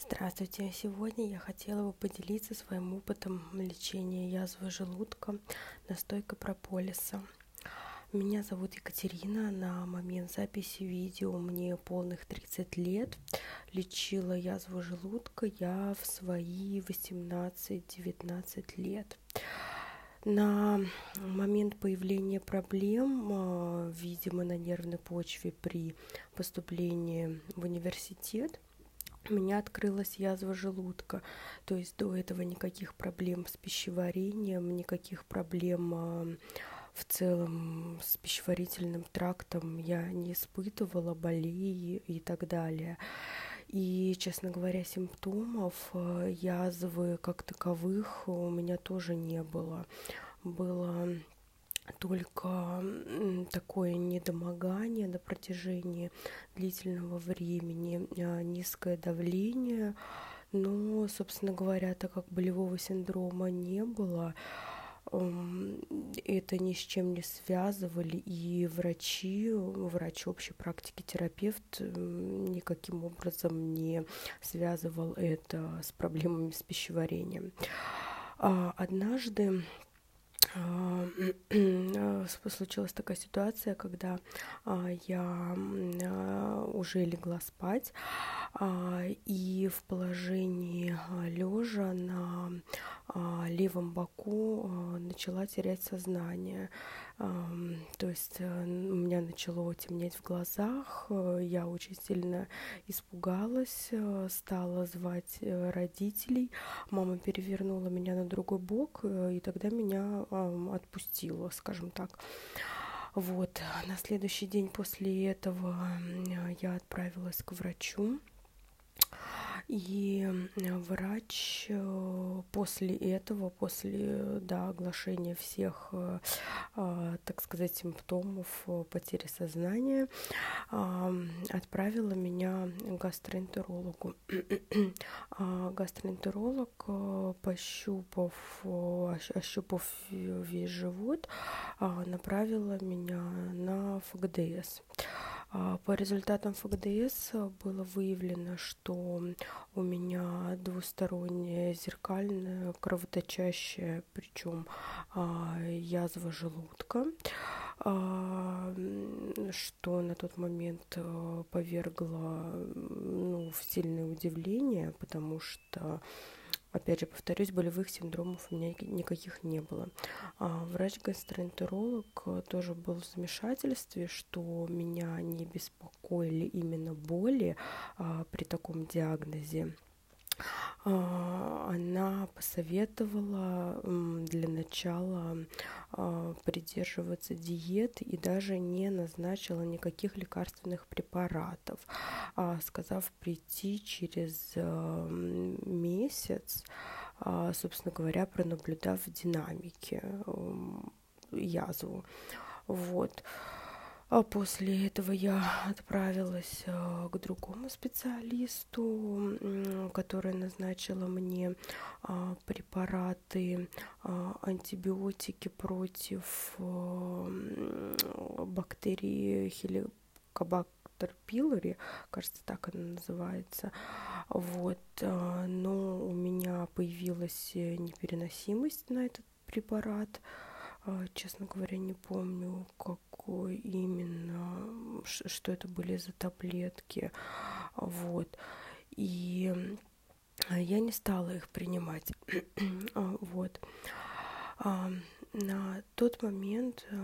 Здравствуйте! Сегодня я хотела бы поделиться своим опытом лечения язвы желудка настойкой прополиса. Меня зовут Екатерина. На момент записи видео мне полных 30 лет. Лечила язву желудка я в свои 18-19 лет. На момент появления проблем, а, видимо, на нервной почве при поступлении в университет, у меня открылась язва желудка. То есть до этого никаких проблем с пищеварением, никаких проблем в целом с пищеварительным трактом я не испытывала, боли и так далее. И, честно говоря, симптомов а, язвы как таковых у меня тоже не было. Было только такое недомогание на протяжении длительного времени, а, низкое давление. Но, собственно говоря, так как болевого синдрома не было, это ни с чем не связывали, и врачи, врач общей практики, терапевт никаким образом не связывал это с проблемами с пищеварением. А однажды случилась такая ситуация, когда а, я а, уже легла спать, и в положении лежа на левом боку начала терять сознание. То есть э, у меня начало темнеть в глазах, э, я очень сильно испугалась, э, стала звать родителей. Мама перевернула меня на другой бок, и тогда меня отпустила, скажем так. Вот, на следующий день после этого я отправилась к врачу. И врач э, после этого, после да, оглашения всех, э, а, так сказать, симптомов э, потери сознания, отправила меня к гастроэнтерологу. А гастроэнтеролог, пощупав, ощупав весь живот, а, направила меня на ФГДС. А, по результатам ФГДС было выявлено, что у меня двусторонняя зеркальная кровоточащая, причем а, язва желудка, а, что на тот момент повергло ну, в сильное удивление, потому что Опять же, повторюсь, болевых синдромов у меня никаких не было. А врач-гастроэнтеролог э, тоже был в замешательстве, что меня не беспокоили именно боли а, при таком диагнозе. А, она посоветовала для начала а, придерживаться диеты и даже не назначила никаких лекарственных препаратов, а, сказав прийти через месяц, собственно говоря, пронаблюдав динамики язву. Вот. А после этого я отправилась э, к другому специалисту, который назначила мне а, препараты, а, антибиотики против э, бактерии хеликобактер пилори, кажется, так она называется. Вот, э, но у меня появилась непереносимость на этот препарат. Честно говоря, не помню, как какой именно, что это были за таблетки, вот. И я не стала их принимать, вот. На тот момент э,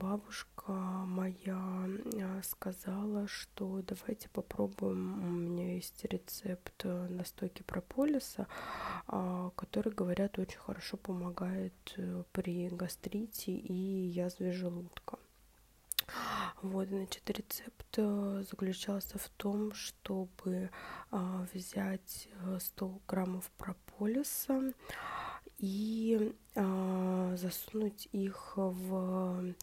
бабушка моя э, сказала, что давайте попробуем, у меня есть рецепт э, настойки прополиса, а, который, говорят, очень хорошо помогает при гастрите и язве желудка. Вот, значит, рецепт э, заключался в том, чтобы а, взять 100 э, граммов прополиса и засунуть их в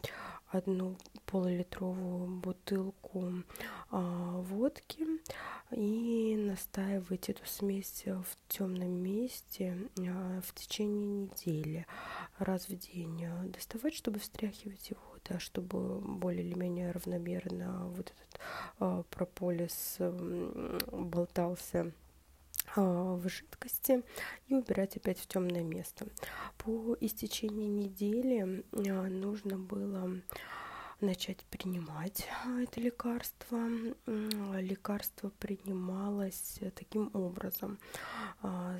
одну полулитровую бутылку а, водки и настаивать эту смесь в темном месте а, в течение недели раз в день. Доставать, чтобы встряхивать его да, чтобы более или менее равномерно вот этот а, прополис болтался в жидкости и убирать опять в темное место. По истечении недели нужно было начать принимать это лекарство. Лекарство принималось таким образом.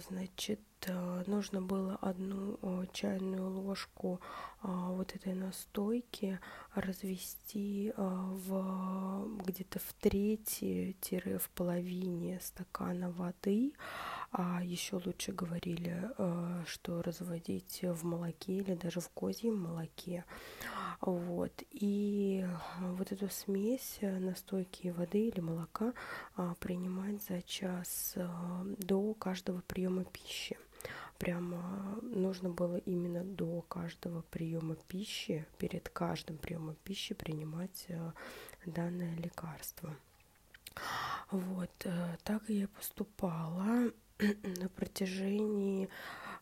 Значит, Э, нужно было одну э, чайную ложку э, вот этой настойки развести в где-то в трети-в половине стакана воды, а еще лучше говорили, что разводить в молоке или даже в козьем молоке. Вот. И вот эту смесь настойки воды или молока принимать за час до каждого приема пищи прямо нужно было именно до каждого приема пищи, перед каждым приемом пищи принимать э, данное лекарство. Вот, э, так я поступала на протяжении э,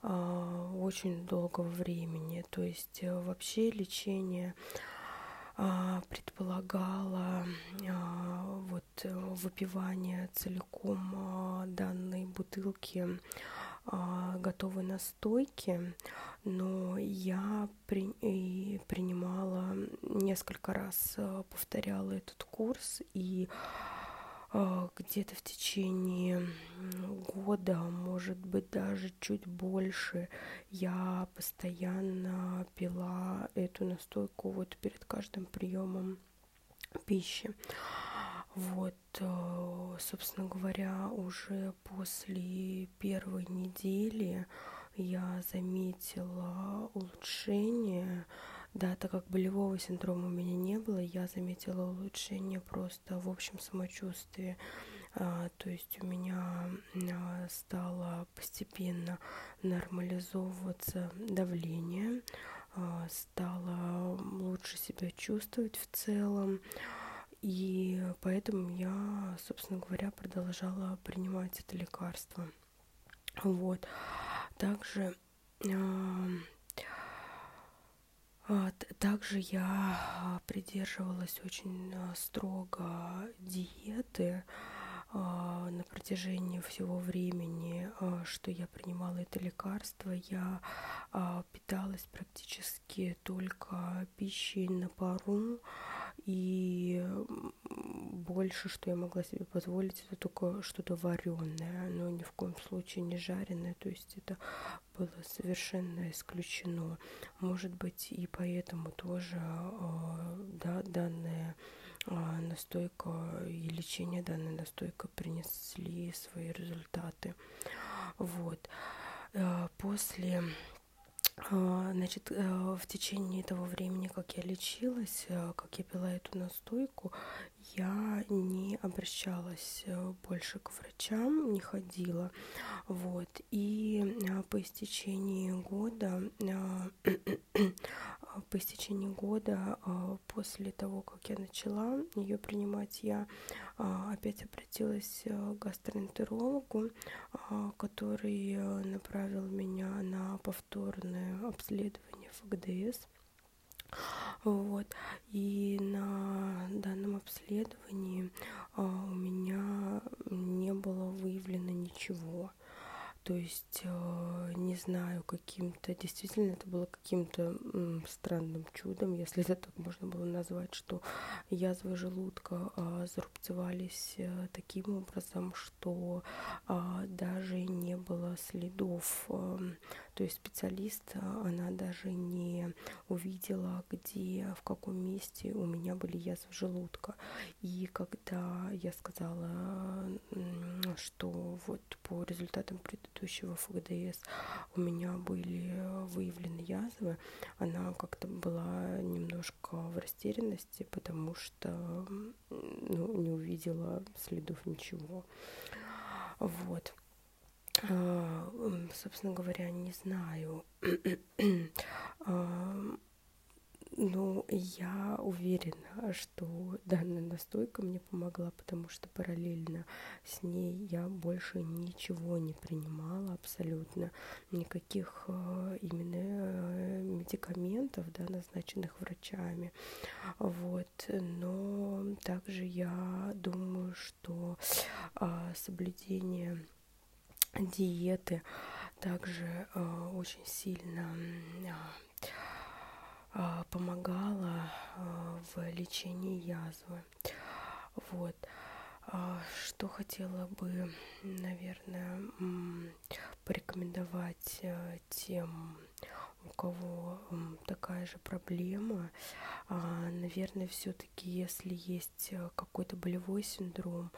очень долгого времени. То есть вообще лечение предполагало вот выпивание целиком данной бутылки а, готовой настойки, но я при, и принимала несколько раз, а, повторяла этот курс и а, где-то в течение года, может быть, даже чуть больше, я постоянно пила эту настойку вот перед каждым приемом пищи. Вот, э, собственно говоря, уже после первой недели я заметила улучшение. Да, так как болевого синдрома у меня не было, я заметила улучшение просто в общем самочувствии. А, то есть у меня а, стало постепенно нормализовываться давление, а, стало лучше себя чувствовать в целом. И поэтому я, собственно говоря, продолжала принимать это лекарство. Вот. Также также я придерживалась очень а, строго диеты а, на протяжении всего времени, что я принимала это лекарство. Я питалась практически только пищей на пару, и больше, что я могла себе позволить, это только что-то вареное, но ни в коем случае не жареное, то есть это было совершенно исключено. Может быть, и поэтому тоже а, да, данная а, настойка и лечение данной настойка принесли свои результаты. Вот. А, после значит, э, в течение того времени, как я лечилась, э, как я пила эту настойку, я не обращалась э, больше к врачам, не ходила. Вот. И по истечении года по истечении года после того, как я начала ее принимать, я опять обратилась э, к гастроэнтерологу, который э, направил меня на повторное обследование ФГДС. Вот. И на данном обследовании у меня не было выявлено ничего. То есть, э, не знаю, каким-то, действительно, это было каким-то странным чудом, если это так можно было назвать, что язвы желудка а, зарубцевались э, таким образом, что а, даже не было следов то есть специалист, а, она даже не увидела, где, в каком месте у меня были язвы желудка. И когда я сказала, что вот по результатам предыдущего ФГДС у меня были выявлены язвы, она как-то была немножко в растерянности, потому что ну, не увидела следов ничего. Вот. А, собственно говоря, не знаю. А, ну, я уверена, что данная настойка мне помогла, потому что параллельно с ней я больше ничего не принимала абсолютно, никаких э, именно э, медикаментов, да, назначенных врачами. Вот, но также я думаю, что соблюдение диеты также э, очень сильно э, помогала э, в лечении язвы. Вот. Что хотела бы, наверное, порекомендовать тем, у кого такая же проблема, наверное, все-таки, если есть какой-то болевой синдром,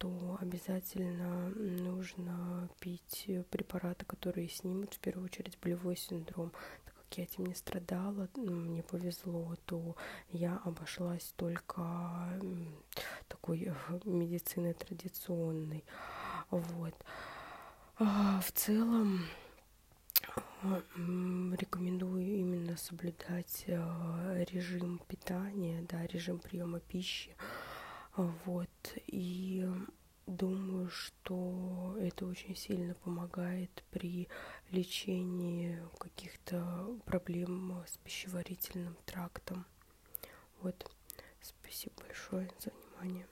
то обязательно нужно пить препараты, которые снимут в первую очередь болевой синдром. Так как я этим не страдала, мне повезло, то я обошлась только такой медициной традиционной. Вот. А, в целом рекомендую именно соблюдать э, режим питания, да, режим приема пищи. Вот. И думаю, что это очень сильно помогает при лечении каких-то проблем с пищеварительным трактом. Вот. Спасибо большое за внимание.